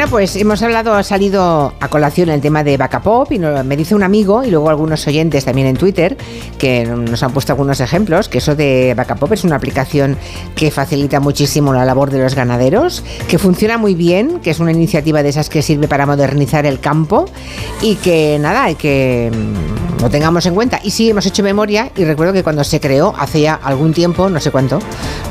Bueno, pues hemos hablado, ha salido a colación el tema de Bacapop y me dice un amigo y luego algunos oyentes también en Twitter que nos han puesto algunos ejemplos, que eso de Bacapop es una aplicación que facilita muchísimo la labor de los ganaderos, que funciona muy bien, que es una iniciativa de esas que sirve para modernizar el campo y que nada, hay que lo tengamos en cuenta. Y sí, hemos hecho memoria y recuerdo que cuando se creó hace ya algún tiempo, no sé cuánto,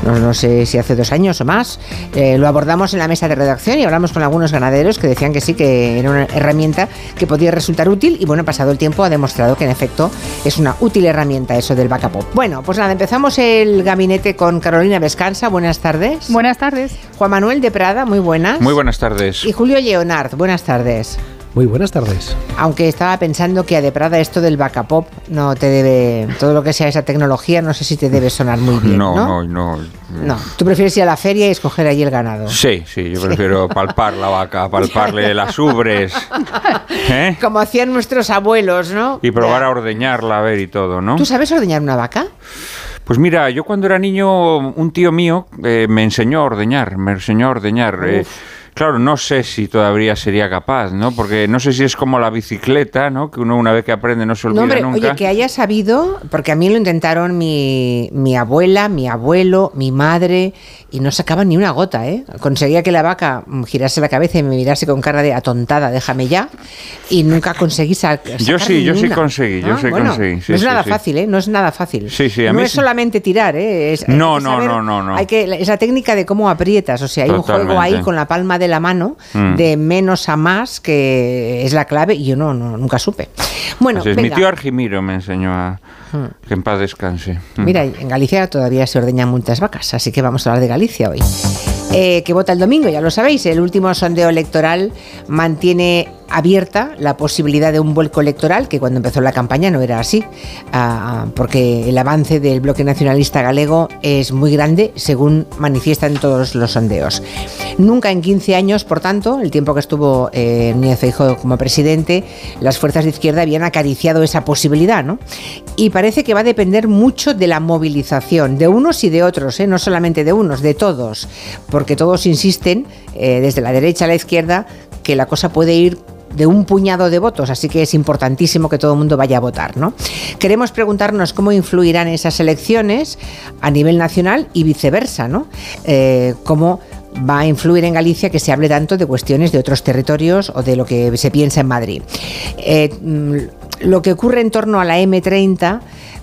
no, sé si hace dos años o más, eh, lo abordamos en la mesa de redacción y hablamos con algunos ganaderos que decían que sí, que era una herramienta que podía resultar útil y bueno, pasado el tiempo ha demostrado que en efecto es una útil herramienta eso del backup. Bueno, pues nada, empezamos el gabinete con Carolina Vescansa, buenas tardes. Buenas tardes. Juan Manuel de Prada, muy buenas. Muy buenas tardes. Y Julio Leonard, buenas tardes. Muy buenas tardes. Aunque estaba pensando que a de Prada esto del backup no te debe, todo lo que sea esa tecnología, no sé si te debe sonar muy bien. No, no, no. No, tú prefieres ir a la feria y escoger allí el ganado. Sí, sí, yo prefiero palpar la vaca, palparle las ubres. ¿eh? Como hacían nuestros abuelos, ¿no? Y probar a ordeñarla, a ver y todo, ¿no? ¿Tú sabes ordeñar una vaca? Pues mira, yo cuando era niño, un tío mío eh, me enseñó a ordeñar, me enseñó a ordeñar. Eh, Claro, no sé si todavía sería capaz, ¿no? Porque no sé si es como la bicicleta, ¿no? Que uno una vez que aprende no se olvida no, hombre, Oye, que haya sabido, porque a mí lo intentaron mi, mi abuela, mi abuelo, mi madre, y no sacaba ni una gota, ¿eh? Conseguía que la vaca girase la cabeza y me mirase con cara de atontada, déjame ya, y nunca conseguí sacar Yo sí, yo sí conseguí, yo ah, sí conseguí. no es nada fácil, ¿eh? No es nada fácil. Sí, sí, a no es solamente tirar, ¿eh? no, no, no, no, no. Hay que, esa técnica de cómo aprietas, o sea, hay un juego ahí con la palma de la mano, mm. de menos a más, que es la clave, y yo no, no nunca supe. Bueno, mi tío Argimiro me enseñó a mm. que en paz descanse. Mm. Mira, en Galicia todavía se ordeñan muchas vacas, así que vamos a hablar de Galicia hoy. Eh, que vota el domingo, ya lo sabéis, el último sondeo electoral mantiene abierta la posibilidad de un vuelco electoral, que cuando empezó la campaña no era así, ah, porque el avance del bloque nacionalista galego es muy grande, según manifiestan todos los sondeos. Nunca en 15 años, por tanto, el tiempo que estuvo eh, Núñez Feijóo como presidente, las fuerzas de izquierda habían acariciado esa posibilidad, ¿no? Y parece que va a depender mucho de la movilización, de unos y de otros, ¿eh? no solamente de unos, de todos, porque todos insisten, eh, desde la derecha a la izquierda, que la cosa puede ir de un puñado de votos, así que es importantísimo que todo el mundo vaya a votar. ¿no? Queremos preguntarnos cómo influirán esas elecciones a nivel nacional y viceversa, ¿no? Eh, cómo va a influir en Galicia que se hable tanto de cuestiones de otros territorios o de lo que se piensa en Madrid. Eh, mm, lo que ocurre en torno a la M30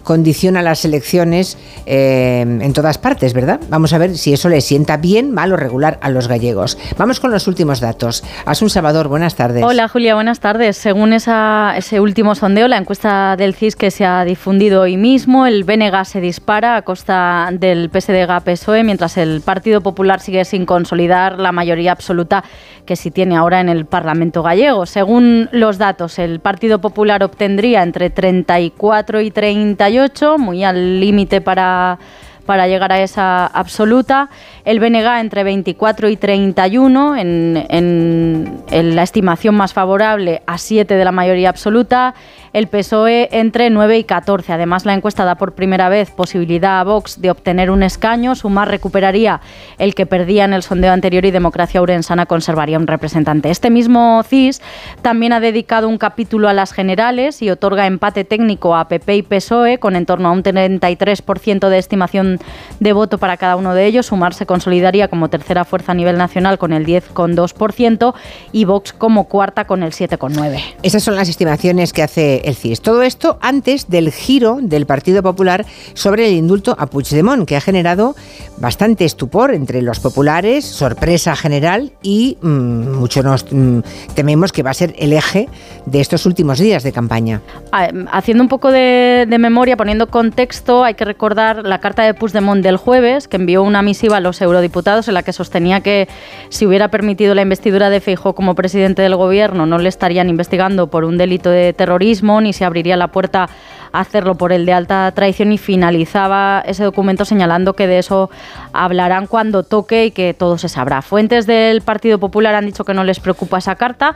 condiciona las elecciones eh, en todas partes, ¿verdad? Vamos a ver si eso le sienta bien, mal o regular a los gallegos. Vamos con los últimos datos. Asun Salvador, buenas tardes. Hola Julia, buenas tardes. Según ese último sondeo, la encuesta del CIS que se ha difundido hoy mismo, el BNG se dispara a costa del PSDG-PSOE, mientras el Partido Popular sigue sin consolidar la mayoría absoluta que sí tiene ahora en el Parlamento gallego. Según los datos, el Partido Popular obtendría entre 34 y 38 muy al límite para, para llegar a esa absoluta. El BNG entre 24 y 31 en, la estimación más favorable a 7 de la mayoría absoluta el PSOE entre 9 y 14. Además, la encuesta da por primera vez posibilidad a Vox de obtener un escaño. Sumar recuperaría el que perdía en el sondeo anterior y Democracia Urensana conservaría un representante. Este mismo CIS también ha dedicado un capítulo a las generales y otorga empate técnico a PP y PSOE con en torno a un 33% de estimación de voto para cada uno de ellos. Sumar se consolidaría como tercera fuerza a nivel nacional con el 10,2% y Vox como cuarta con el 7,9%. Esas son las estimaciones que hace el CIS. Todo esto antes del giro del Partido Popular sobre el indulto a Puigdemont, que ha generado bastante estupor entre los populares, sorpresa general y mm, mucho nos mm, tememos que va a ser el eje de estos últimos días de campaña. Ah, haciendo un poco de, memoria, poniendo contexto, hay que recordar la carta de Puigdemont del jueves, que envió una misiva a los eurodiputados en la que sostenía que si hubiera permitido la investidura de Feijóo como presidente del gobierno, no le estarían investigando por un delito de terrorismo y se abriría la puerta a hacerlo por el de alta traición y finalizaba ese documento señalando que de eso hablarán cuando toque y que todo se sabrá. Fuentes del Partido Popular han dicho que no les preocupa esa carta,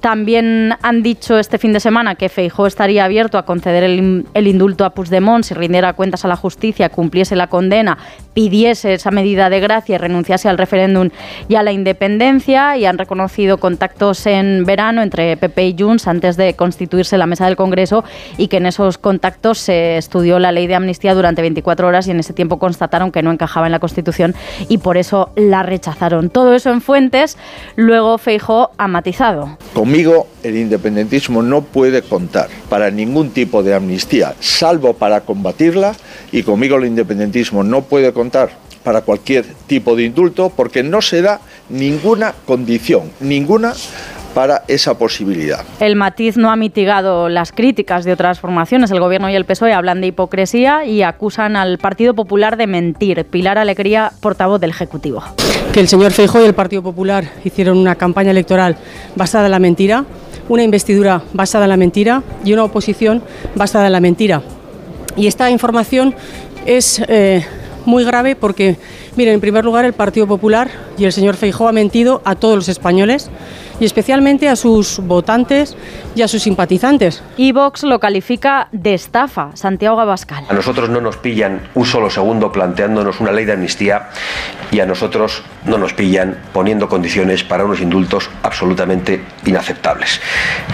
También han dicho este fin de semana que Feijó estaría abierto a conceder el, indulto a Puigdemont si rindiera cuentas a la justicia, cumpliese la condena, pidiese esa medida de gracia y renunciase al referéndum y a la independencia. Y han reconocido contactos en verano entre PP y Junts antes de constituirse la mesa del Congreso y que en esos contactos se estudió la ley de amnistía durante 24 horas y en ese tiempo constataron que no encajaba en la Constitución y por eso la rechazaron. Todo eso en fuentes. Luego Feijó ha matizado. Conmigo el independentismo no puede contar para ningún tipo de amnistía, salvo para combatirla, y conmigo el independentismo no puede contar para cualquier tipo de indulto porque no se da ninguna condición, ninguna para esa posibilidad. El matiz no ha mitigado las críticas de otras formaciones. El Gobierno y el PSOE hablan de hipocresía y acusan al Partido Popular de mentir. Pilar Alegría, portavoz del Ejecutivo. Que el señor Feijóo y el Partido Popular hicieron una campaña electoral basada en la mentira, una investidura basada en la mentira y una oposición basada en la mentira. Y esta información es eh, muy grave porque, miren, en primer lugar, el Partido Popular y el señor Feijóo ha mentido a todos los españoles y especialmente a sus votantes y a sus simpatizantes. Y Vox lo califica de estafa, Santiago Abascal. A nosotros no nos pillan un solo segundo planteándonos una ley de amnistía y a nosotros no nos pillan poniendo condiciones para unos indultos absolutamente inaceptables.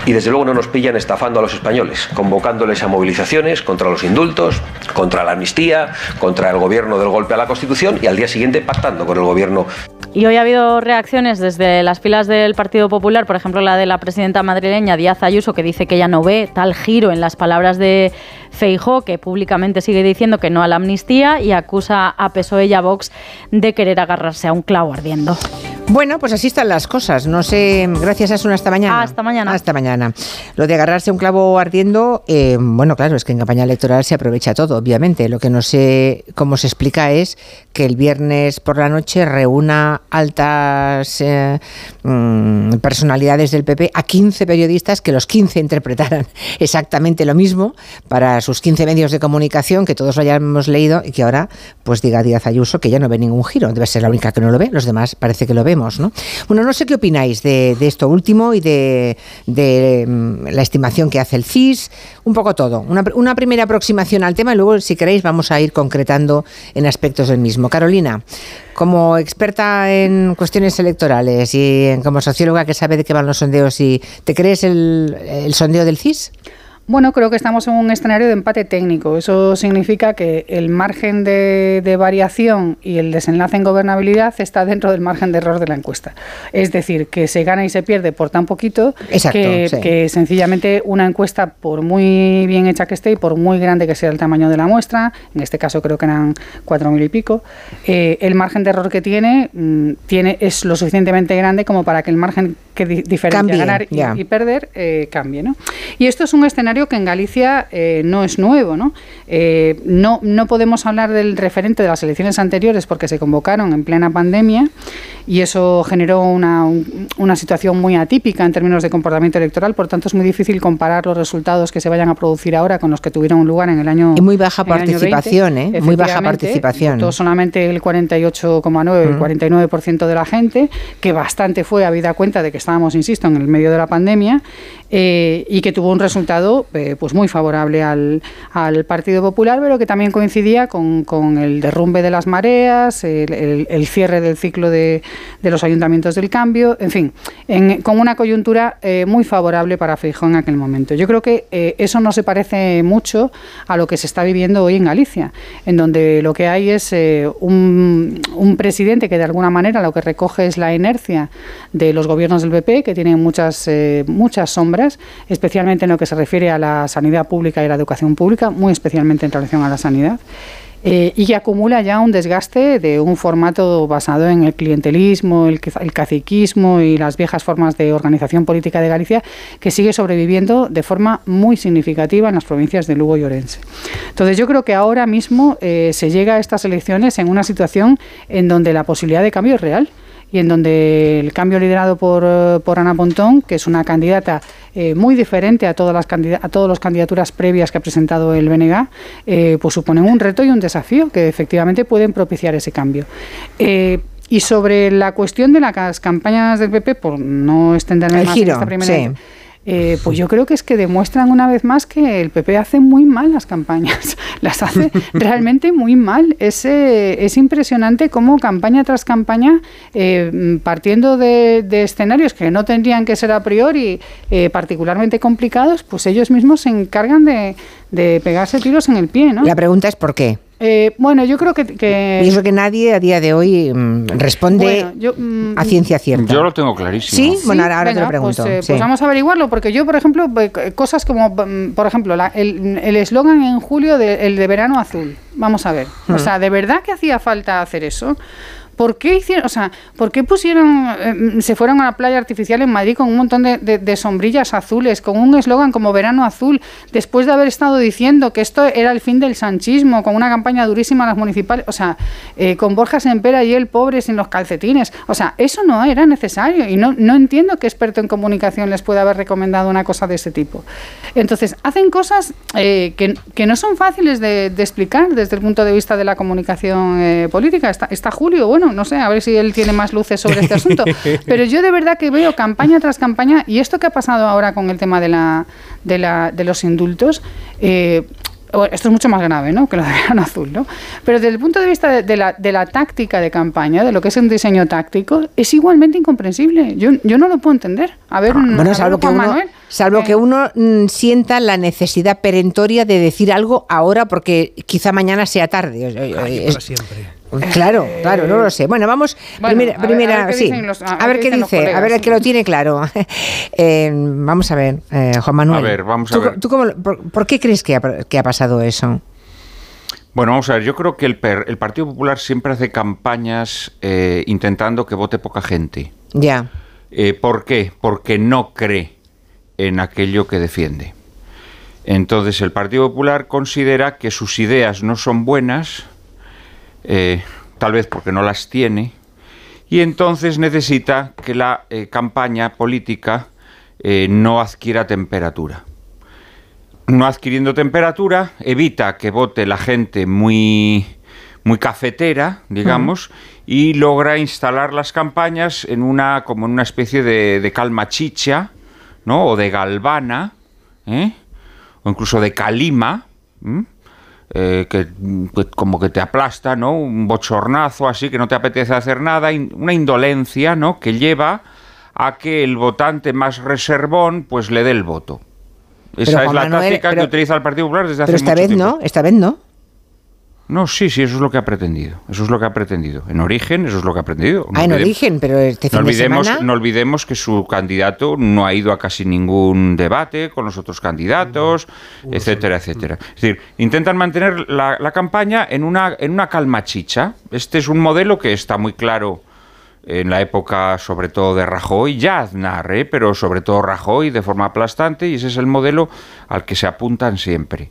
Y desde luego no nos pillan estafando a los españoles, convocándoles a movilizaciones contra los indultos, contra la amnistía, contra el gobierno del golpe a la Constitución y al día siguiente pactando con el gobierno. Y hoy ha habido reacciones desde las filas del Partido Popular, por ejemplo la de la presidenta madrileña Díaz Ayuso, que dice que ella no ve tal giro en las palabras de Feijó, que públicamente sigue diciendo que no a la amnistía y acusa a PSOE y a Vox de querer agarrarse a un clavo ardiendo. Bueno, pues así están las cosas. No sé, gracias a Asuna, hasta mañana. Hasta mañana. Hasta mañana. Lo de agarrarse a un clavo ardiendo, eh, bueno, claro, es que en campaña electoral se aprovecha todo, obviamente. Lo que no sé cómo se explica es que el viernes por la noche reúna altas eh, mm, personalidades del PP a 15 periodistas que los 15 interpretaran exactamente lo mismo para sus 15 medios de comunicación, que todos lo hayamos leído y que ahora pues diga Díaz Ayuso que ya no ve ningún giro. Debe ser la única que no lo ve, los demás parece que lo vemos. ¿no? Bueno, no sé qué opináis de, esto último y de, mm, la estimación que hace el CIS, un poco todo. Una, una primera aproximación al tema y luego, si queréis, vamos a ir concretando en aspectos del mismo. Carolina, como experta en cuestiones electorales y como socióloga que sabe de qué van los sondeos, y ¿te crees el sondeo del CIS? Bueno, creo que estamos en un escenario de empate técnico. Eso significa que el margen de, de, variación y el desenlace en gobernabilidad está dentro del margen de error de la encuesta. Es decir, que se gana y se pierde por tan poquito Exacto, que, sí. que, sencillamente una encuesta, por muy bien hecha que esté y por muy grande que sea el tamaño de la muestra, en este caso creo que eran cuatro mil y pico, eh, el margen de error que tiene, mmm, tiene es lo suficientemente grande como para que el margen que di diferencia cambie, ganar y, yeah. y perder eh, cambie. ¿no? Y esto es un escenario que en Galicia eh, no es nuevo. ¿no? Eh, no, no podemos hablar del referente de las elecciones anteriores porque se convocaron en plena pandemia y eso generó una, un, una situación muy atípica en términos de comportamiento electoral. Por tanto, es muy difícil comparar los resultados que se vayan a producir ahora con los que tuvieron lugar en el año. Y muy baja participación, ¿eh? Muy baja participación. Votó solamente el 48,9, el 49% de la gente, que bastante fue habida cuenta de que estábamos, insisto, en el medio de la pandemia eh, y que tuvo un resultado eh, pues muy favorable al, al, Partido Popular, pero que también coincidía con, con el derrumbe de las mareas, el, el, el cierre del ciclo de, de, los ayuntamientos del cambio, en fin, en, con una coyuntura eh, muy favorable para Feijóo en aquel momento. Yo creo que eh, eso no se parece mucho a lo que se está viviendo hoy en Galicia, en donde lo que hay es eh, un, un presidente que de alguna manera lo que recoge es la inercia de los gobiernos del PP, que tienen muchas, eh, muchas sombras, especialmente en lo que se refiere a la sanidad pública y la educación pública, muy especialmente en relación a la sanidad. Eh, y que acumula ya un desgaste de un formato basado en el clientelismo, el, el, caciquismo y las viejas formas de organización política de Galicia, que sigue sobreviviendo de forma muy significativa en las provincias de Lugo y Orense. Entonces yo creo que ahora mismo eh, se llega a estas elecciones en una situación en donde la posibilidad de cambio es real y en donde el cambio liderado por, por Ana Pontón, que es una candidata eh, muy diferente a todas las a todas las candidaturas previas que ha presentado el BNG, eh, pues suponen un reto y un desafío que efectivamente pueden propiciar ese cambio. Eh, y sobre la cuestión de las campañas del PP, por no extenderme más en esta primera... Eh, pues yo creo que es que demuestran una vez más que el PP hace muy mal las campañas, las hace realmente muy mal. Es, eh, es impresionante cómo campaña tras campaña, eh, partiendo de, escenarios que no tendrían que ser a priori particularmente complicados, pues ellos mismos se encargan de, de pegarse tiros en el pie. ¿no? La pregunta es ¿por qué? Eh, bueno, yo creo que, que... Y eso que nadie a día de hoy mm, responde mm, a ciencia cierta. Yo lo tengo clarísimo. Sí, bueno, ahora, te lo pregunto. Pues, eh, pues, vamos a averiguarlo, porque yo, por ejemplo, cosas como, mm, por ejemplo, el eslogan en julio de, el de verano azul. Vamos a ver. O sea, ¿de verdad que hacía falta hacer eso? ¿Por qué hicieron, o sea, por qué pusieron, eh, se fueron a la playa artificial en Madrid con un montón de, sombrillas azules, con un eslogan como Verano Azul, después de haber estado diciendo que esto era el fin del sanchismo, con una campaña durísima a las municipales, o sea, eh, con Borja Sempera y él pobres en los calcetines, o sea, eso no era necesario y no, no entiendo qué experto en comunicación les puede haber recomendado una cosa de ese tipo. Entonces, hacen cosas eh, que, no son fáciles de, explicar desde el punto de vista de la comunicación política. Está, está Julio, bueno, no sé, a ver si él tiene más luces sobre este asunto. Pero yo de verdad que veo campaña tras campaña y esto que ha pasado ahora con el tema de, la, de, la, de los indultos, eh, esto es mucho más grave ¿no? que lo de verano azul, ¿no? Pero desde el punto de vista de, la, de, la, táctica de campaña, de lo que es un diseño táctico, es igualmente incomprensible. Yo, yo no lo puedo entender. A ver, ah, bueno, salvo, que uno, salvo que uno mm, sienta la necesidad perentoria de decir algo ahora porque quizá mañana sea tarde. siempre. Claro, claro, no lo sé. Bueno, vamos, primera, primera sí. a, ver qué dice, a ver el que lo tiene claro. Eh, vamos a ver, eh, Juan Manuel. A ver, vamos a ver. por, qué crees que ha, pasado eso? Bueno, vamos a ver, yo creo que el, el Partido Popular siempre hace campañas eh, intentando que vote poca gente. Ya. ¿Por qué? Porque no cree en aquello que defiende. Entonces el Partido Popular considera que sus ideas no son buenas, eh, tal vez porque no las tiene, y entonces necesita que la eh, campaña política eh, no adquiera temperatura. No adquiriendo temperatura, evita que vote la gente muy, muy cafetera, digamos, y logra instalar las campañas en una, como en una especie de, calma chicha, ¿no? o de galvana, o incluso de calima, eh, que, como que te aplasta, ¿no? Un bochornazo así, que no te apetece hacer nada, una indolencia, ¿no? Que lleva a que el votante más reservón pues le dé el voto. Esa es la táctica que utiliza el Partido Popular desde hace pero esta vez no, esta vez no. No, sí, sí, eso es lo que ha pretendido. Eso es lo que ha pretendido. En origen, eso es lo que ha pretendido. ah, en origen, pero este fin no olvidemos, semana... No olvidemos que su candidato no ha ido a casi ningún debate con los otros candidatos, etcétera, etcétera. Es decir, intentan mantener la, campaña en una, en una calma chicha. Este es un modelo que está muy claro en la época sobre todo de Rajoy, ya Aznar, ¿eh? pero sobre todo Rajoy de forma aplastante, y ese es el modelo al que se apuntan siempre.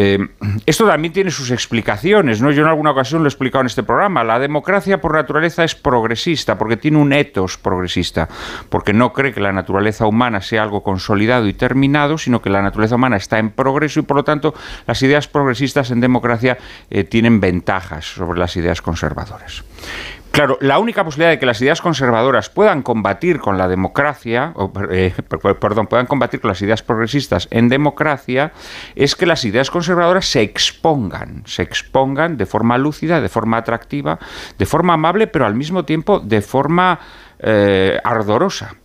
Eh, esto también tiene sus explicaciones, ¿no? Yo en alguna ocasión lo he explicado en este programa. La democracia por naturaleza es progresista, porque tiene un etos progresista, porque no cree que la naturaleza humana sea algo consolidado y terminado, sino que la naturaleza humana está en progreso y por lo tanto las ideas progresistas en democracia eh, tienen ventajas sobre las ideas conservadoras. Claro, la única posibilidad de que las ideas conservadoras puedan combatir con la democracia, o, eh, perdón, puedan combatir con las ideas progresistas en democracia, es que las ideas conservadoras se expongan, se expongan de forma lúcida, de forma atractiva, de forma amable, pero al mismo tiempo de forma eh, ardorosa.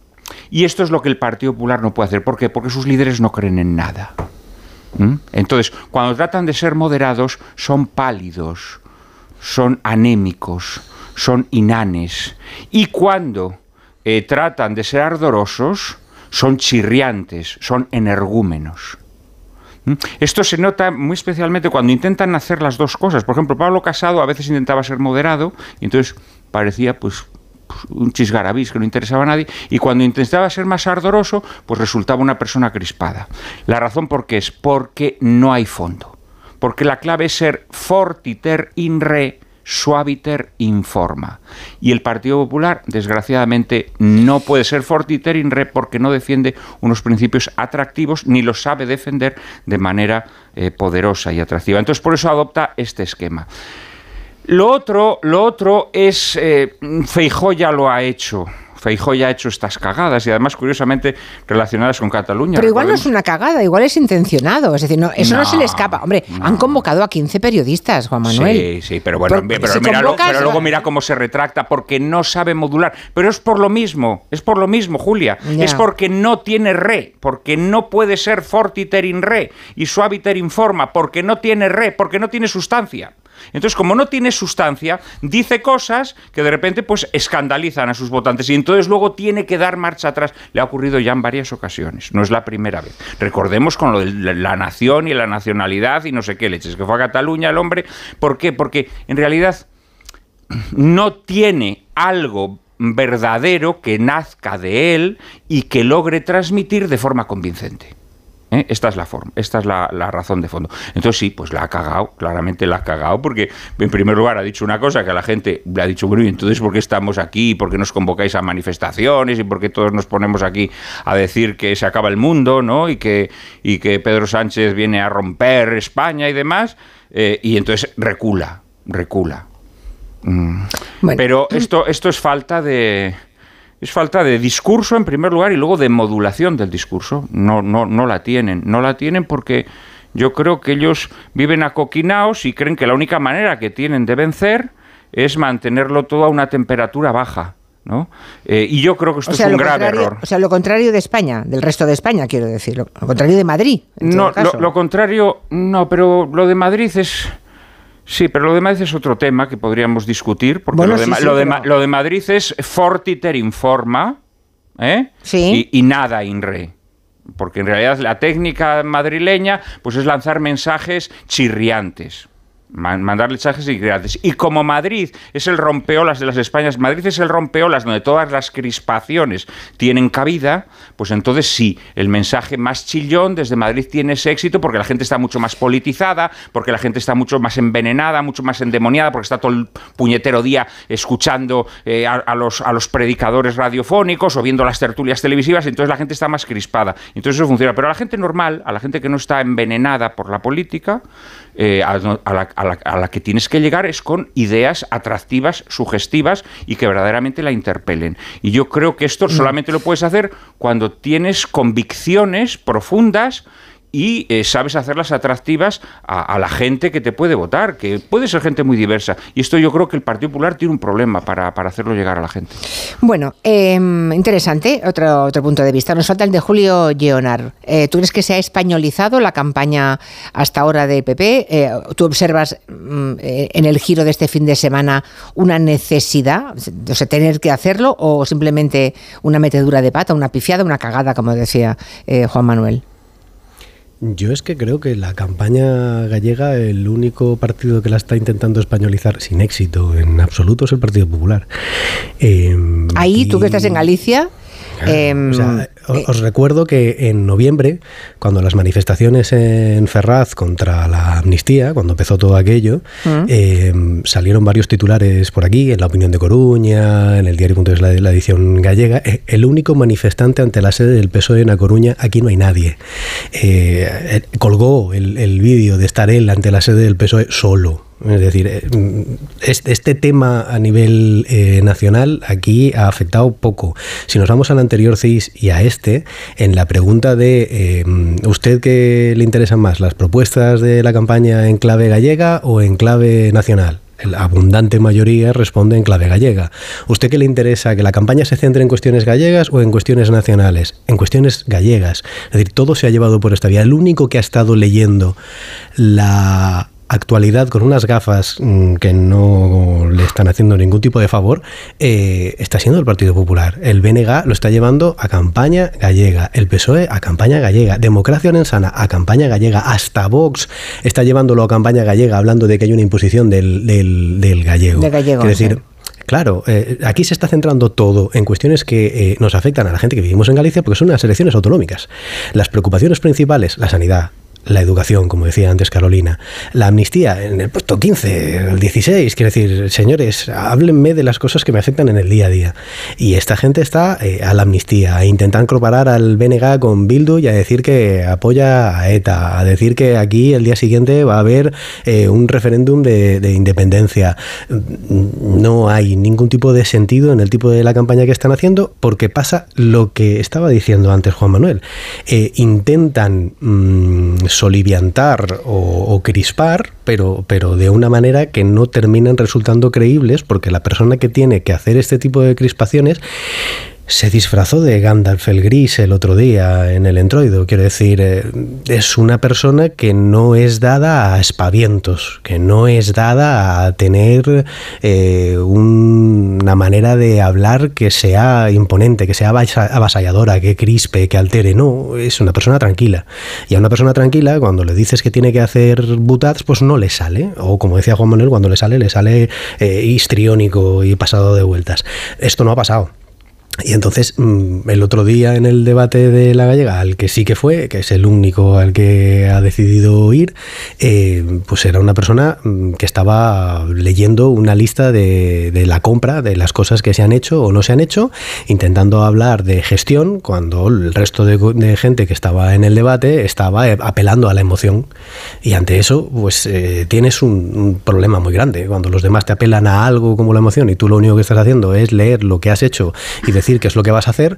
Y esto es lo que el Partido Popular no puede hacer. ¿Por qué? Porque sus líderes no creen en nada. ¿Mm? Entonces, cuando tratan de ser moderados, son pálidos, son anémicos son inanes. Y cuando eh, tratan de ser ardorosos, son chirriantes, son energúmenos. ¿Mm? Esto se nota muy especialmente cuando intentan hacer las dos cosas. Por ejemplo, Pablo Casado a veces intentaba ser moderado y entonces parecía pues, pues un chisgarabís que no interesaba a nadie y cuando intentaba ser más ardoroso pues resultaba una persona crispada. La razón por qué es porque no hay fondo. Porque la clave es ser fortiter in re suaviter informa. Y el Partido Popular, desgraciadamente, no puede ser fortiter in re porque no defiende unos principios atractivos ni los sabe defender de manera eh, poderosa y atractiva. Entonces, por eso adopta este esquema. Lo otro, lo otro es, eh, ya lo ha hecho. Feijó ya ha hecho estas cagadas y además, curiosamente, relacionadas con Cataluña. Pero igual no es una cagada, igual es intencionado. Es decir, no, eso no, se le escapa. Hombre, han convocado a 15 periodistas, Juan Manuel. Sí, sí, pero bueno, pero, pero, luego mira cómo se retracta porque no sabe modular. Pero es por lo mismo, es por lo mismo, Julia. Es porque no tiene re, porque no puede ser fortiter in re y suaviter in forma, porque no tiene re, porque no tiene sustancia. Entonces, como no tiene sustancia, dice cosas que de repente pues escandalizan a sus votantes y entonces luego tiene que dar marcha atrás. Le ha ocurrido ya en varias ocasiones, no es la primera vez. Recordemos con lo de la nación y la nacionalidad y no sé qué leches, que fue a Cataluña el hombre. ¿Por qué? Porque en realidad no tiene algo verdadero que nazca de él y que logre transmitir de forma convincente. ¿Eh? Esta es la forma, esta es la, razón de fondo. Entonces sí, pues la ha cagado, claramente la ha cagado, porque en primer lugar ha dicho una cosa que a la gente le ha dicho, bueno, entonces por qué estamos aquí? ¿Por qué nos convocáis a manifestaciones? ¿Y por qué todos nos ponemos aquí a decir que se acaba el mundo, ¿no? Y que, y que Pedro Sánchez viene a romper España y demás. Eh, y entonces recula, recula. Mm. Pero esto, esto es falta de es falta de discurso en primer lugar y luego de modulación del discurso. No, no, no la tienen. No la tienen porque yo creo que ellos viven acoquinados y creen que la única manera que tienen de vencer es mantenerlo todo a una temperatura baja. ¿no? Eh, y yo creo que esto es un grave error. O sea, lo contrario de España, del resto de España, quiero decir. Lo, contrario de Madrid. no, lo contrario, no, pero lo de Madrid es Sí, pero lo de Madrid es otro tema que podríamos discutir, porque lo, de, lo, de, Madrid es fortiter informa ¿eh? y, nada in re. Porque en realidad la técnica madrileña pues es lanzar mensajes chirriantes mandar mensajes y creantes. Y como Madrid es el rompeolas de las Españas, Madrid es el rompeolas donde todas las crispaciones tienen cabida, pues entonces sí, el mensaje más chillón desde Madrid tiene ese éxito porque la gente está mucho más politizada, porque la gente está mucho más envenenada, mucho más endemoniada, porque está todo el puñetero día escuchando eh, a, los, a los predicadores radiofónicos o viendo las tertulias televisivas, entonces la gente está más crispada. Entonces eso funciona. Pero a la gente normal, a la gente que no está envenenada por la política, eh, a, la, que tienes que llegar es con ideas atractivas, sugestivas y que verdaderamente la interpelen. Y yo creo que esto mm. solamente lo puedes hacer cuando tienes convicciones profundas y eh, sabes hacerlas atractivas a, la gente que te puede votar, que puede ser gente muy diversa. Y esto yo creo que el Partido Popular tiene un problema para, hacerlo llegar a la gente. Bueno, em, interesante, otro, otro punto de vista. Nos falta el de Julio Geonar. Eh, ¿Tú crees que se ha españolizado la campaña hasta ahora de PP? Eh, ¿Tú observas mm, en el giro de este fin de semana una necesidad, de tener que hacerlo o simplemente una metedura de pata, una pifiada, una cagada, como decía Juan Manuel? Yo es que creo que la campaña gallega, el único partido que la está intentando españolizar sin éxito en absoluto es el Partido Popular. Em, Ahí, tú que estás en Galicia, Em, eh, os recuerdo que en noviembre, cuando las manifestaciones en Ferraz contra la amnistía, cuando empezó todo aquello, mm. em, salieron varios titulares por aquí, en la opinión de Coruña, en el diario.es, la, la edición gallega. Eh, el único manifestante ante la sede del PSOE en A Coruña, aquí no hay nadie. Eh, colgó el, el vídeo de estar él ante la sede del PSOE solo es decir, eh, este tema a nivel eh, nacional aquí ha afectado poco. Si nos vamos al anterior CIS y a este, en la pregunta de eh, ¿usted qué le interesan más, las propuestas de la campaña en clave gallega o en clave nacional? la abundante mayoría responde en clave gallega. ¿Usted qué le interesa? ¿Que la campaña se centre en cuestiones gallegas o en cuestiones nacionales? En cuestiones gallegas. Es decir, todo se ha llevado por esta vía. El único que ha estado leyendo la actualidad con unas gafas mm, que no le están haciendo ningún tipo de favor, eh, está siendo el Partido Popular. El BNG lo está llevando a campaña gallega, el PSOE a campaña gallega, Democracia Orensana a campaña gallega, hasta Vox está llevándolo a campaña gallega hablando de que hay una imposición del, del, gallego. es decir, Claro, eh, aquí se está centrando todo en cuestiones que eh, nos afectan a la gente que vivimos en Galicia porque son unas elecciones autonómicas. Las preocupaciones principales, la sanidad, la educación, como decía antes Carolina, la amnistía en el puesto 15, el 16, quiere decir, señores, háblenme de las cosas que me afectan en el día a día. Y esta gente está eh, a la amnistía, a intentar comparar al BNG con Bildu y a decir que apoya a ETA, a decir que aquí el día siguiente va a haber eh, un referéndum de, independencia. No hay ningún tipo de sentido en el tipo de la campaña que están haciendo porque pasa lo que estaba diciendo antes Juan Manuel. Eh, intentan mm, soliviantar o, crispar, pero, pero de una manera que no terminan resultando creíbles porque la persona que tiene que hacer este tipo de crispaciones se disfrazó de Gandalf el Gris el otro día en el entroido. Quiero decir, eh, es una persona que no es dada a espavientos, que no es dada a tener eh, una manera de hablar que sea imponente, que sea avasalladora, que crispe, que altere. No, es una persona tranquila. Y a una persona tranquila, cuando le dices que tiene que hacer butats, pues no le sale. O como decía Juan Manuel, cuando le sale, le sale eh, histriónico y pasado de vueltas. Esto no ha pasado. Y entonces, mm, el otro día en el debate de la gallega, al que sí que fue, que es el único al que ha decidido ir, eh, pues era una persona mm, que estaba leyendo una lista de, la compra, de las cosas que se han hecho o no se han hecho, intentando hablar de gestión, cuando el resto de, gente que estaba en el debate estaba eh, apelando a la emoción. Y ante eso, pues eh, tienes un, un problema muy grande. Cuando los demás te apelan a algo como la emoción y tú lo único que estás haciendo es leer lo que has hecho y decir decir qué es lo que vas a hacer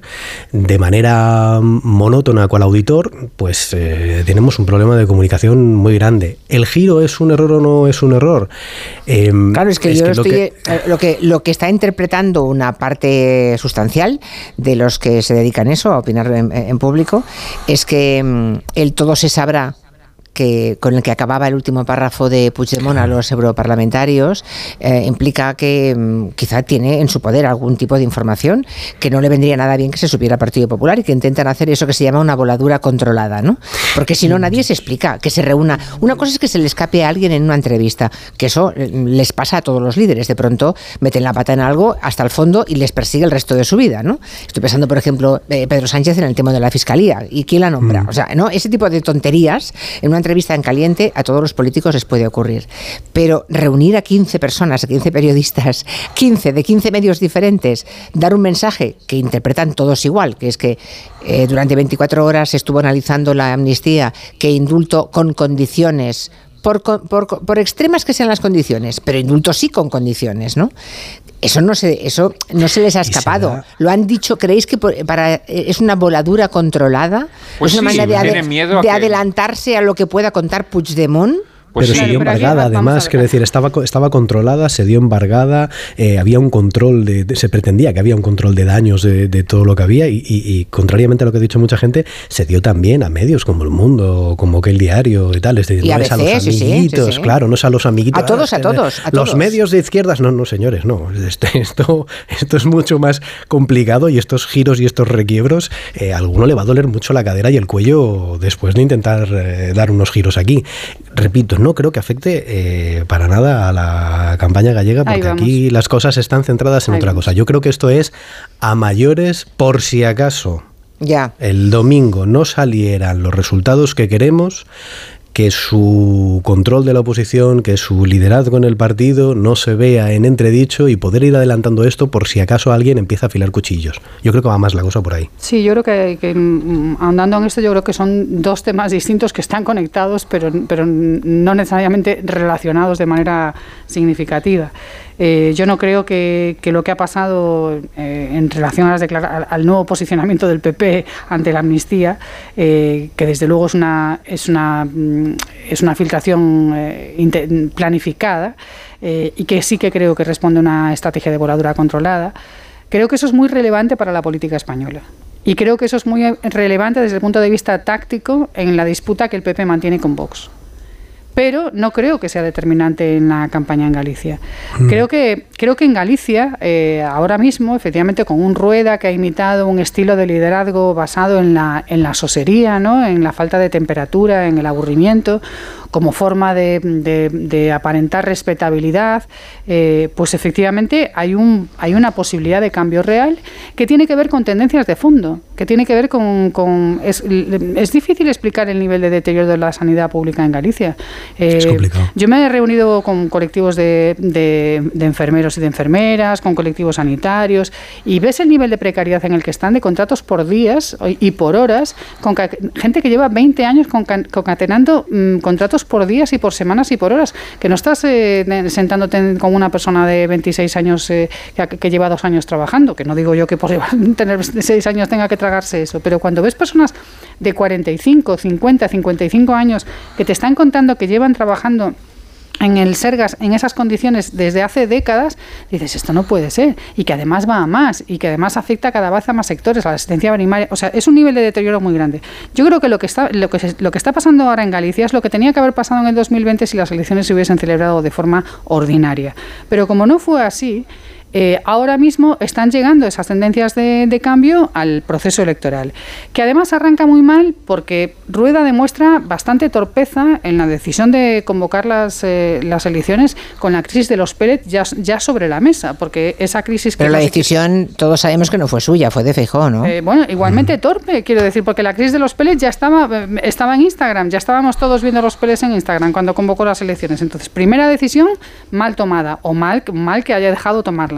de manera monótona con el auditor, pues eh, tenemos un problema de comunicación muy grande. ¿El giro es un error o no es un error? Em, claro, es que yo estoy, eh, lo, que... lo, que, está interpretando una parte sustancial de los que se dedican a eso, a opinar en, público, es que mm, el todo se sabrá que, con el que acababa el último párrafo de Puigdemont a los europarlamentarios eh, implica que mm, quizá tiene en su poder algún tipo de información que no le vendría nada bien que se supiera al Partido Popular y que intentan hacer eso que se llama una voladura controlada, ¿no? Porque si no nadie se explica, que se reúna. Una cosa es que se le escape a alguien en una entrevista, que eso eh, les pasa a todos los líderes, de pronto meten la pata en algo hasta el fondo y les persigue el resto de su vida, ¿no? Estoy pensando, por ejemplo, eh, Pedro Sánchez en el tema de la fiscalía y quién la nombra. Mm. O sea, ¿no? Ese tipo de tonterías en una entrevista en caliente a todos los políticos les puede ocurrir. Pero reunir a 15 personas, a 15 periodistas, 15 de 15 medios diferentes, dar un mensaje que interpretan todos igual, que es que eh, durante 24 horas estuvo analizando la amnistía, que indulto con condiciones por, por, por, extremas que sean las condiciones, pero indulto sí con condiciones, ¿no? Eso no se, eso no se les ha escapado. Lo han dicho, ¿creéis que para, es una voladura controlada? Pues ¿Es una manera de, adelantarse a lo que pueda contar Puigdemont? Pues pero se dio embargada, además, quiero decir, estaba, estaba controlada, se dio embargada, eh, había un control, de, se pretendía que había un control de daños de, todo lo que había y, contrariamente a lo que ha dicho mucha gente, se dio también a medios como El Mundo, como que El Diario y tal, es decir, no es a los amiguitos, claro, no es a los amiguitos. A todos, a todos. A los medios de izquierdas, no, no, señores, no, esto, esto, esto es mucho más complicado y estos giros y estos requiebros, eh, a alguno le va a doler mucho la cadera y el cuello después de intentar eh, dar unos giros aquí. Repito, no creo que afecte eh, para nada a la campaña gallega, porque aquí las cosas están centradas en otra cosa. Yo creo que esto es a mayores por si acaso. Ya. El domingo no salieran los resultados que queremos, que su control de la oposición, que su liderazgo en el partido no se vea en entredicho y poder ir adelantando esto por si acaso alguien empieza a afilar cuchillos. Yo creo que va más la cosa por ahí. Sí, yo creo que, mm, andando en esto, yo creo que son dos temas distintos que están conectados, pero, pero no necesariamente relacionados de manera significativa. Eh, yo no creo que, lo que ha pasado eh, en relación a las al, nuevo posicionamiento del PP ante la amnistía, eh, que desde luego es una, es una, mm, es una filtración planificada y que sí que creo que responde a una estrategia de voladura controlada, creo que eso es muy relevante para la política española. Y creo que eso es muy relevante desde el punto de vista táctico en la disputa que el PP mantiene con Vox pero no creo que sea determinante en la campaña en Galicia. Mm. Creo, que, creo que en Galicia, eh, ahora mismo, efectivamente, con un Rueda que ha imitado un estilo de liderazgo basado en la, en la sosería, ¿no? en la falta de temperatura, en el aburrimiento, como forma de, aparentar respetabilidad, eh, pues efectivamente hay, un, hay una posibilidad de cambio real que tiene que ver con tendencias de fondo, que tiene que ver con... es, difícil explicar el nivel de deterioro de la sanidad pública en Galicia. es eh, complicado. Yo me he reunido con colectivos de, de, enfermeros y de enfermeras, con colectivos sanitarios, y ves el nivel de precariedad en el que están de contratos por días y por horas, con gente que lleva 20 años concatenando mm, contratos por días y por semanas y por horas, que no estás eh, sentándote con una persona de 26 años eh, que, lleva dos años trabajando, que no digo yo que por tener 26 años tenga que tragarse eso, pero cuando ves personas de 45, 50, 55 años que te están contando que llevan trabajando en el Sergas en esas condiciones desde hace décadas, dices, esto no puede ser. Y que además va a más, y que además afecta cada vez a más sectores, a la asistencia primaria. O sea, es un nivel de deterioro muy grande. Yo creo que lo que está, lo que, lo que está pasando ahora en Galicia es lo que tenía que haber pasado en el 2020 si las elecciones se hubiesen celebrado de forma ordinaria. Pero como no fue así, eh, ahora mismo están llegando esas tendencias de, cambio al proceso electoral, que además arranca muy mal porque Rueda demuestra bastante torpeza en la decisión de convocar las, eh, las elecciones con la crisis de los Pérez ya, ya sobre la mesa, porque esa crisis... Pero la decisión, todos sabemos que no fue suya, fue de Feijó, ¿no? Eh, bueno, igualmente torpe, quiero decir, porque la crisis de los Pérez ya estaba, estaba en Instagram, ya estábamos todos viendo los Pérez en Instagram cuando convocó las elecciones. Entonces, primera decisión mal tomada o mal, mal que haya dejado tomarla.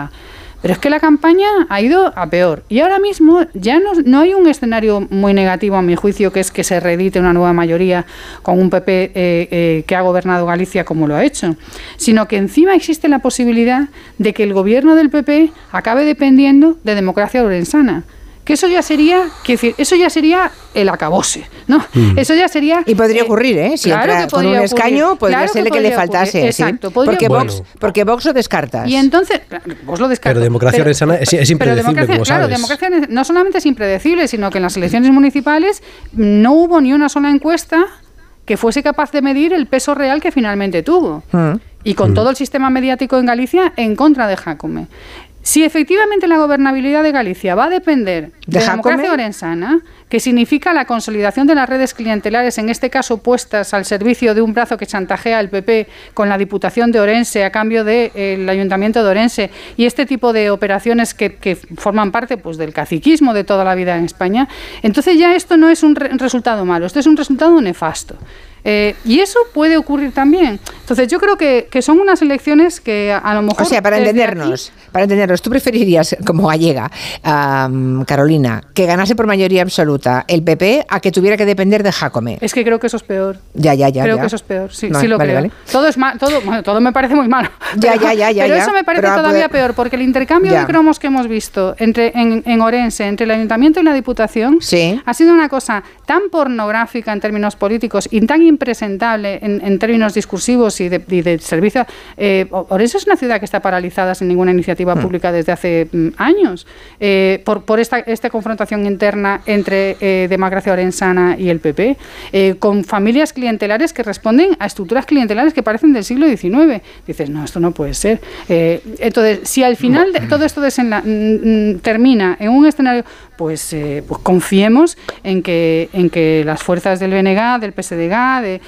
Pero es que la campaña ha ido a peor. Y ahora mismo ya no, hay un escenario muy negativo, a mi juicio, que es que se reedite una nueva mayoría con un PP eh, eh, que ha gobernado Galicia como lo ha hecho, sino que encima existe la posibilidad de que el gobierno del PP acabe dependiendo de democracia lorenzana que eso ya sería, decir, eso ya sería el acabose, ¿no? Mm. Eso ya sería y podría eh, ocurrir, ¿eh? Si entra con un escaño, podría ser que, le faltase, Exacto, porque Vox, porque Vox lo descartas. Y entonces, vos lo descartas. Pero democracia pero, es, es, impredecible, como Claro, democracia no solamente es impredecible, sino que en las elecciones municipales no hubo ni una sola encuesta que fuese capaz de medir el peso real que finalmente tuvo. Mm. Y con mm. todo el sistema mediático en Galicia en contra de Jacome. Si efectivamente la gobernabilidad de Galicia va a depender de, la democracia orensana, que significa la consolidación de las redes clientelares, en este caso puestas al servicio de un brazo que chantajea al PP con la Diputación de Orense a cambio del Ayuntamiento de Orense y este tipo de operaciones que, forman parte pues, del caciquismo de toda la vida en España, entonces ya esto no es un resultado malo, esto es un resultado nefasto. Eh, y eso puede ocurrir también. Entonces yo creo que, son unas elecciones que a, lo mejor... O sea, para entendernos, para entendernos, ¿tú preferirías, como gallega, Carolina, que ganase por mayoría absoluta el PP a que tuviera que depender de Jacome? Es que creo que eso es peor. Ya, ya, ya. Creo que eso es peor, sí, sí lo creo. Todo es todo, bueno, todo me parece muy malo. ya, ya, ya, ya. Pero eso me parece todavía peor, porque el intercambio de cromos que hemos visto entre, en, Orense, entre el Ayuntamiento y la Diputación, ha sido una cosa tan pornográfica en términos políticos y tan impresentable en, términos discursivos y de, servicio. Eh, Orense es una ciudad que está paralizada sin ninguna iniciativa hmm. pública desde hace mm, años eh, por, por esta, esta, confrontación interna entre eh, democracia orensana y el PP, eh, con familias clientelares que responden a estructuras clientelares que parecen del siglo XIX. Dices, no, esto no puede ser. entonces, si al final de todo esto mm, mm, termina en un escenario pues, eh, pues confiemos en que, en que las fuerzas del BNG, del PSDG, de,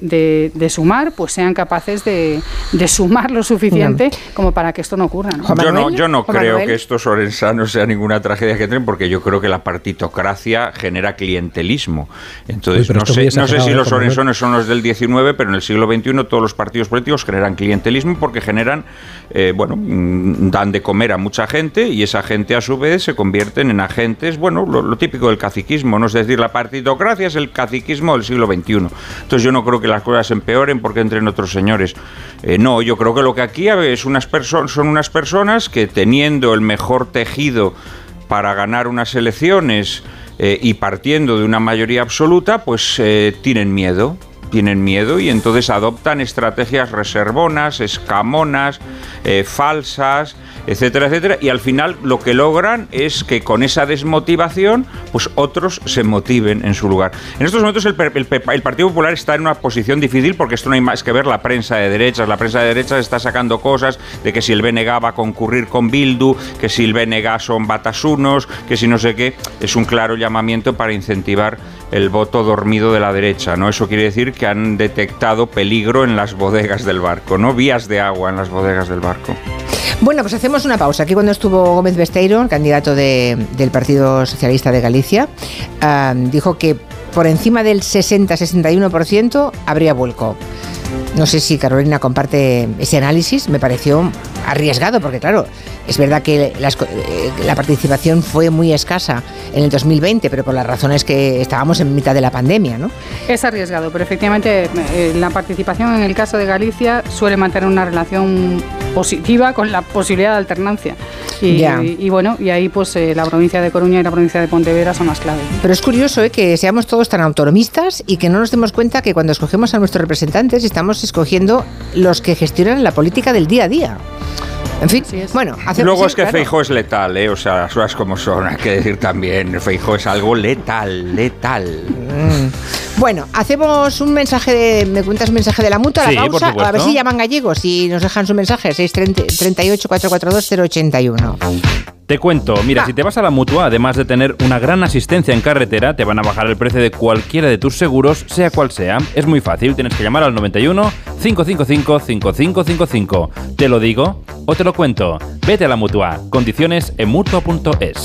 de, de, sumar, pues sean capaces de, sumar lo suficiente como para que esto no ocurra. Yo no, yo no creo que estos orensanos sea ninguna tragedia que tienen, porque yo creo que la partitocracia genera clientelismo. Entonces, no, sé, no sé si los orensanos son los del 19, pero en el siglo XXI todos los partidos políticos generan clientelismo porque generan, eh, bueno, mm, dan de comer a mucha gente y esa gente a su vez se convierte en agentes, bueno, lo, típico del caciquismo, ¿no? Es decir, la partidocracia es el caciquismo del siglo XXI. Entonces yo no creo que las cosas empeoren porque entren otros señores. Eh, no, yo creo que lo que aquí es unas son unas personas que teniendo el mejor tejido para ganar unas elecciones eh, y partiendo de una mayoría absoluta, pues eh, tienen miedo tienen miedo y entonces adoptan estrategias reservonas, escamonas, falsas, etcétera, etcétera, y al final lo que logran es que con esa desmotivación, pues otros se motiven en su lugar. En estos momentos el, Partido Popular está en una posición difícil porque esto no hay más que ver la prensa de derechas. La prensa de derechas está sacando cosas de que si el BNG va a concurrir con Bildu, que si el BNG son batasunos, que si no sé qué, es un claro llamamiento para incentivar el voto dormido de la derecha, ¿no? Eso quiere decir que han detectado peligro en las bodegas del barco, ¿no? Vías de agua en las bodegas del barco. Bueno, pues hacemos una pausa. Aquí cuando estuvo Gómez Besteiro, el candidato del Partido Socialista de Galicia, ah, dijo que por encima del 60-61% habría vuelco. No sé si Carolina comparte ese análisis, me pareció arriesgado, porque claro, es verdad que eh, la participación fue muy escasa en el 2020, pero por las razones que estábamos en mitad de la pandemia, ¿no? Es arriesgado, pero efectivamente eh, la participación en el caso de Galicia suele mantener una relación positiva con la posibilidad de alternancia. Y, bueno, y ahí pues eh, la provincia de Coruña y la provincia de Pontevedra son las claves. Pero es curioso que seamos todos tan autonomistas y que no nos demos cuenta que cuando escogemos a nuestros representantes estamos escogiendo los que gestionan la política del día a día. En fin, bueno, Luego es que Feijo es letal, ¿eh? O sea, las cosas como son, hay que decir también. Feijo es algo letal, letal. Mm. Bueno, hacemos un mensaje de. ¿Me cuentas un mensaje de la mutua? a la pausa, a ver si llaman gallegos y nos dejan su mensaje: 638 442 081. Te cuento, mira, si te vas a la mutua, además de tener una gran asistencia en carretera, te van a bajar el precio de cualquiera de tus seguros, sea cual sea. Es muy fácil, tienes que llamar al 91 555 5555. ¿Te lo digo o te lo cuento? Vete a la mutua. Condiciones en mutua.es.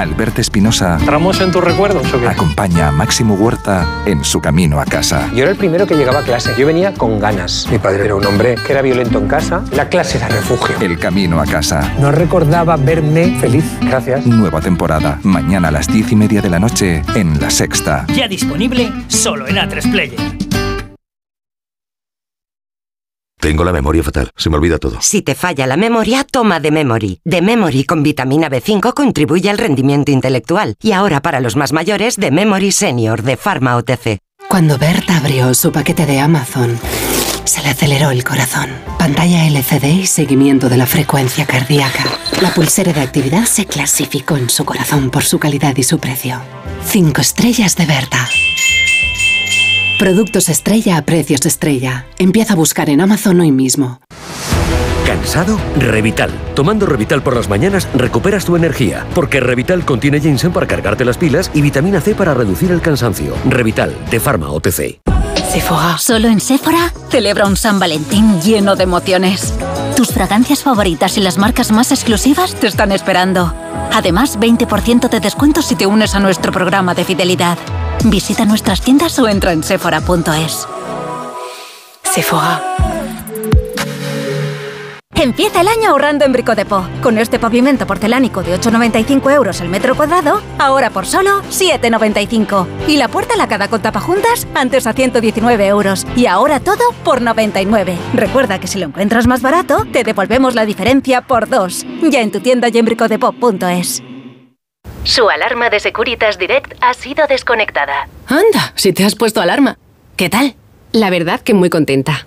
Alberto Espinosa. ¿Tramos en tus recuerdos o Acompaña a Máximo Huerta en su camino a casa. Yo era el primero que llegaba a clase. Yo venía con ganas. Mi padre era un hombre que era violento en casa. La clase era refugio. El camino a casa. No recordaba verme feliz. Gracias. Nueva temporada. Mañana a las diez y media de la noche en La Sexta. Ya disponible solo en A3 Player. Tengo la memoria fatal, se me olvida todo. Si te falla la memoria, toma de Memory. De Memory con vitamina B5 contribuye al rendimiento intelectual. Y ahora para los más mayores, de Memory Senior de Pharma OTC. Cuando Berta abrió su paquete de Amazon, se le aceleró el corazón. Pantalla LCD y seguimiento de la frecuencia cardíaca. La pulsera de actividad se clasificó en su corazón por su calidad y su precio. Cinco estrellas de Berta. Productos estrella a precios estrella. Empieza a buscar en Amazon hoy mismo. ¿Cansado? Revital. Tomando Revital por las mañanas recuperas tu energía, porque Revital contiene ginseng para cargarte las pilas y vitamina C para reducir el cansancio. Revital, de Pharma OTC. Sephora. Solo en Sephora celebra un San Valentín lleno de emociones. Tus fragancias favoritas y las marcas más exclusivas te están esperando. Además, 20% de descuento si te unes a nuestro programa de fidelidad. Visita nuestras tiendas o entra en sephora.es. Sephora. Empieza el año ahorrando en Bricodepo. Con este pavimento porcelánico de 8,95 euros el metro cuadrado, ahora por solo 7,95. Y la puerta lacada con tapajuntas, antes a 119 euros. Y ahora todo por 99. Recuerda que si lo encuentras más barato, te devolvemos la diferencia por dos. Ya en tu tienda y en bricodepo.es. Su alarma de Securitas Direct ha sido desconectada. Anda, si te has puesto alarma. ¿Qué tal? La verdad que muy contenta.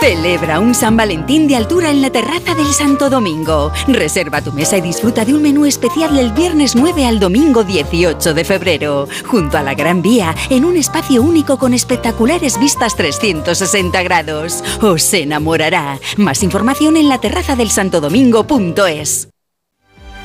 Celebra un San Valentín de altura en la terraza del Santo Domingo. Reserva tu mesa y disfruta de un menú especial del viernes 9 al domingo 18 de febrero, junto a la Gran Vía, en un espacio único con espectaculares vistas 360 grados. Os enamorará. Más información en la terraza del santodomingo.es.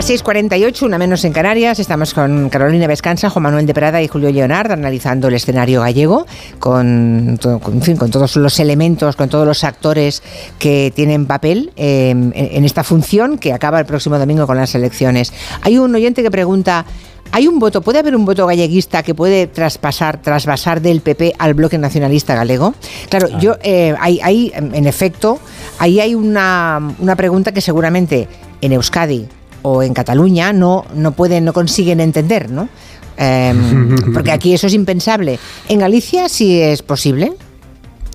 Las 6.48, una menos en Canarias, estamos con Carolina Vescanza, Juan Manuel de Prada y Julio Leonard analizando el escenario gallego con, con- en fin, con todos los elementos, con todos los actores que tienen papel eh, en, en esta función que acaba el próximo domingo con las elecciones. Hay un oyente que pregunta... ¿Hay un voto, puede haber un voto galleguista que puede traspasar, trasvasar del PP al bloque nacionalista galego? Claro, yo, eh, hay, hay, en efecto, ahí hay una, una pregunta que seguramente en Euskadi o en Cataluña no, no pueden, no consiguen entender, ¿no? Em, porque aquí eso es impensable. En Galicia sí es posible.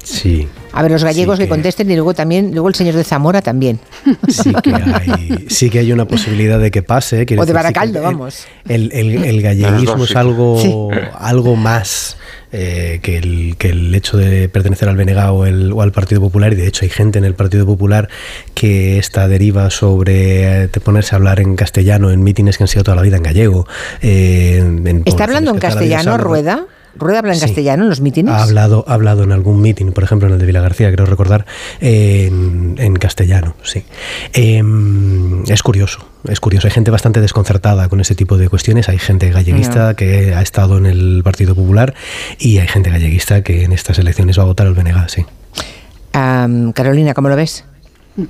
Sí. A ver, los gallegos que... contesten y luego también, luego el señor de Zamora también. Sí que hay, sí que hay una posibilidad de que pase. O de sí que Baracaldo, el- vamos. El, el- galleguismo es algo, algo más eh, que, el, que el hecho de pertenecer al BNG o, el- o al Partido Popular. Y de hecho hay gente en el Partido Popular que esta deriva sobre eh, de ponerse a hablar en castellano en mítines que han sido toda la vida en gallego. eh, en ¿Está hablando en que castellano, Rueda? ¿Rueda habla en Sí. castellano en los mítines? Ha hablado, ha hablado en algún meeting, por ejemplo en el de Vila García, creo recordar, en, en castellano, sí. Em, es curioso, es curioso. Hay gente bastante desconcertada con ese tipo de cuestiones. Hay gente galleguista que ha estado en el Partido Popular y hay gente galleguista que en estas elecciones va a votar al BNG, sí. Carolina, ¿cómo lo ves?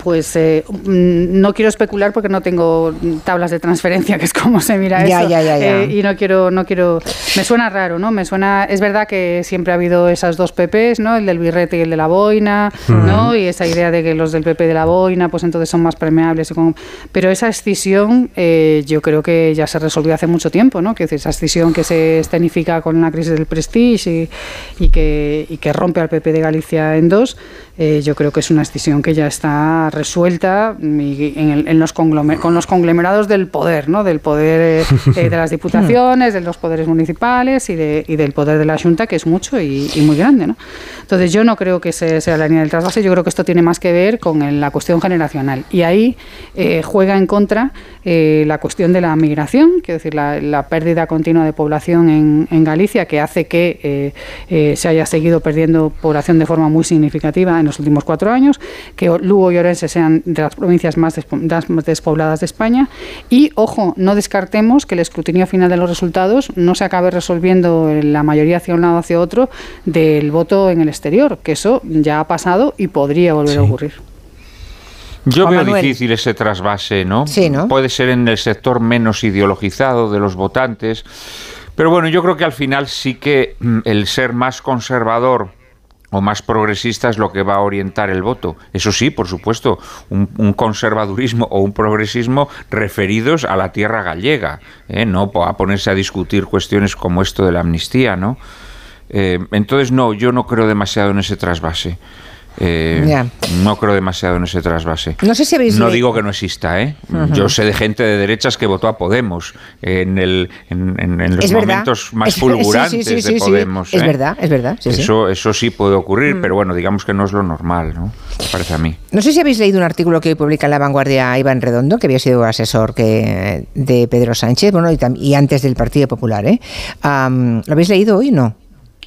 Pues eh, mm, no quiero especular porque no tengo tablas de transferencia, que es como se mira Ya, eso. ya, ya, ya. Eh, y no quiero, no quiero. Me suena raro, ¿no? Me suena. Es verdad que siempre ha habido esas dos PPs, ¿no? El del birrete y el de la boina, ¿no? Y esa idea de que los del PP de la boina, pues entonces son más permeables. y como- Pero esa escisión, eh, yo creo que ya se resolvió hace mucho tiempo, ¿no? Que es esa escisión que se escenifica con la crisis del Prestige y, y que, y que rompe al PP de Galicia en dos. Eh, yo creo que es una escisión que ya está resuelta y en, el- en los con los conglomerados del poder, ¿no? del poder eh, eh, de las diputaciones, de los poderes municipales y, de- y del poder de la Junta, que es mucho y, y muy grande. ¿no? Entonces yo no creo que ese sea la línea del trasvase, yo creo que esto tiene más que ver con la cuestión generacional. Y ahí eh, juega en contra eh, la cuestión de la migración, quiero decir, la, pérdida continua de población en, Galicia, que hace que se haya seguido perdiendo población de forma muy significativa en los últimos cuatro años, que Lugo y Orense sean de las provincias más, despobladas de España. Y, ojo, no descartemos que el escrutinio final de los resultados no se acabe resolviendo la mayoría hacia un lado o hacia otro del voto en el exterior, que eso ya ha pasado y podría volver a ocurrir. Yo veo difícil ese trasvase, ¿no? Sí, ¿no? Puede ser en el sector menos ideologizado de los votantes, pero bueno, yo creo que al final sí que mm, el ser más conservador o más progresista es lo que va a orientar el voto. Eso sí, por supuesto, un, conservadurismo o un progresismo referidos a la tierra gallega, ¿eh? no a ponerse a discutir cuestiones como esto de la amnistía, ¿no? Eh, entonces, no, yo no creo demasiado en ese trasvase. Eh, no creo demasiado en ese trasvase. No sé si habéis No digo que no exista, ¿eh? Yo sé de gente de derechas que votó a Podemos en, el, en, los momentos más fulgurantes de Podemos. Es ¿eh? verdad, es verdad. eso, eso sí puede ocurrir, mm. pero bueno, digamos que no es lo normal, ¿no? parece a mí. No sé si habéis leído un artículo que hoy publica en La Vanguardia Iván Redondo, que había sido asesor que, de Pedro Sánchez, bueno, y, antes del Partido Popular, ¿eh? ¿Lo habéis leído hoy? No.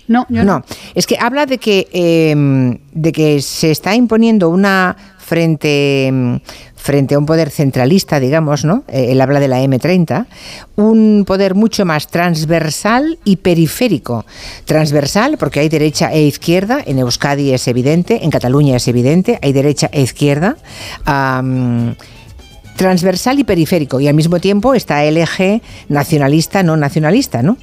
No, yo no. Es que habla de que, em, de que se está imponiendo una frente, em, frente a un poder centralista, digamos, ¿no? Eh, él habla de la M30, un poder mucho más transversal y periférico. Transversal porque hay derecha e izquierda, en Euskadi es evidente, en Cataluña es evidente, hay derecha e izquierda. transversal y periférico y al mismo tiempo está el eje nacionalista no nacionalista, ¿no?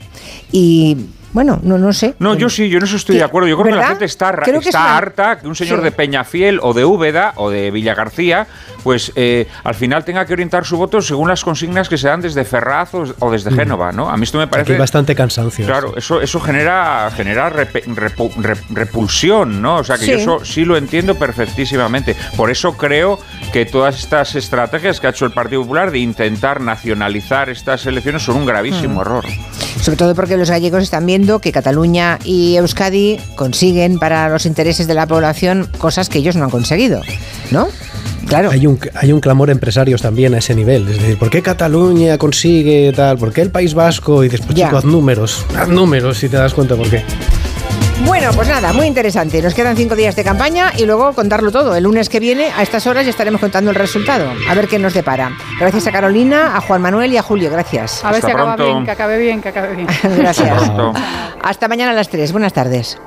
Y bueno, no, no sé. No, yo sí, yo no estoy de acuerdo. Yo creo que la gente está, está harta que un señor de Peñafiel o de Úbeda o de Villa García, pues eh, al final tenga que orientar su voto según las consignas que se dan desde Ferraz o, desde Génova, ¿no? A mí esto me parece... Hay bastante cansancio. Claro, eso, eso genera, genera repulsión, ¿no? O sea que yo eso sí lo entiendo perfectísimamente. Por eso creo que todas estas estrategias que ha hecho el Partido Popular de intentar nacionalizar estas elecciones son un gravísimo error. Sobre todo porque los gallegos están viendo que Cataluña y Euskadi consiguen para los intereses de la población cosas que ellos no han conseguido, ¿no? Claro. Hay un, hay un clamor empresarios también a ese nivel. Es decir, ¿por qué Cataluña consigue tal? ¿Por qué el País Vasco? Y después, chico, haz números. Haz números si te das cuenta por qué. Bueno, pues nada, muy interesante. Nos quedan cinco días de campaña y luego contarlo todo. El lunes que viene, a estas horas, ya estaremos contando el resultado. A ver qué nos depara. Gracias a Carolina, a Juan Manuel y a Julio. Gracias. A ver si acaba bien, que acabe bien, que acabe bien. Gracias. Hasta mañana a las tres. Buenas tardes.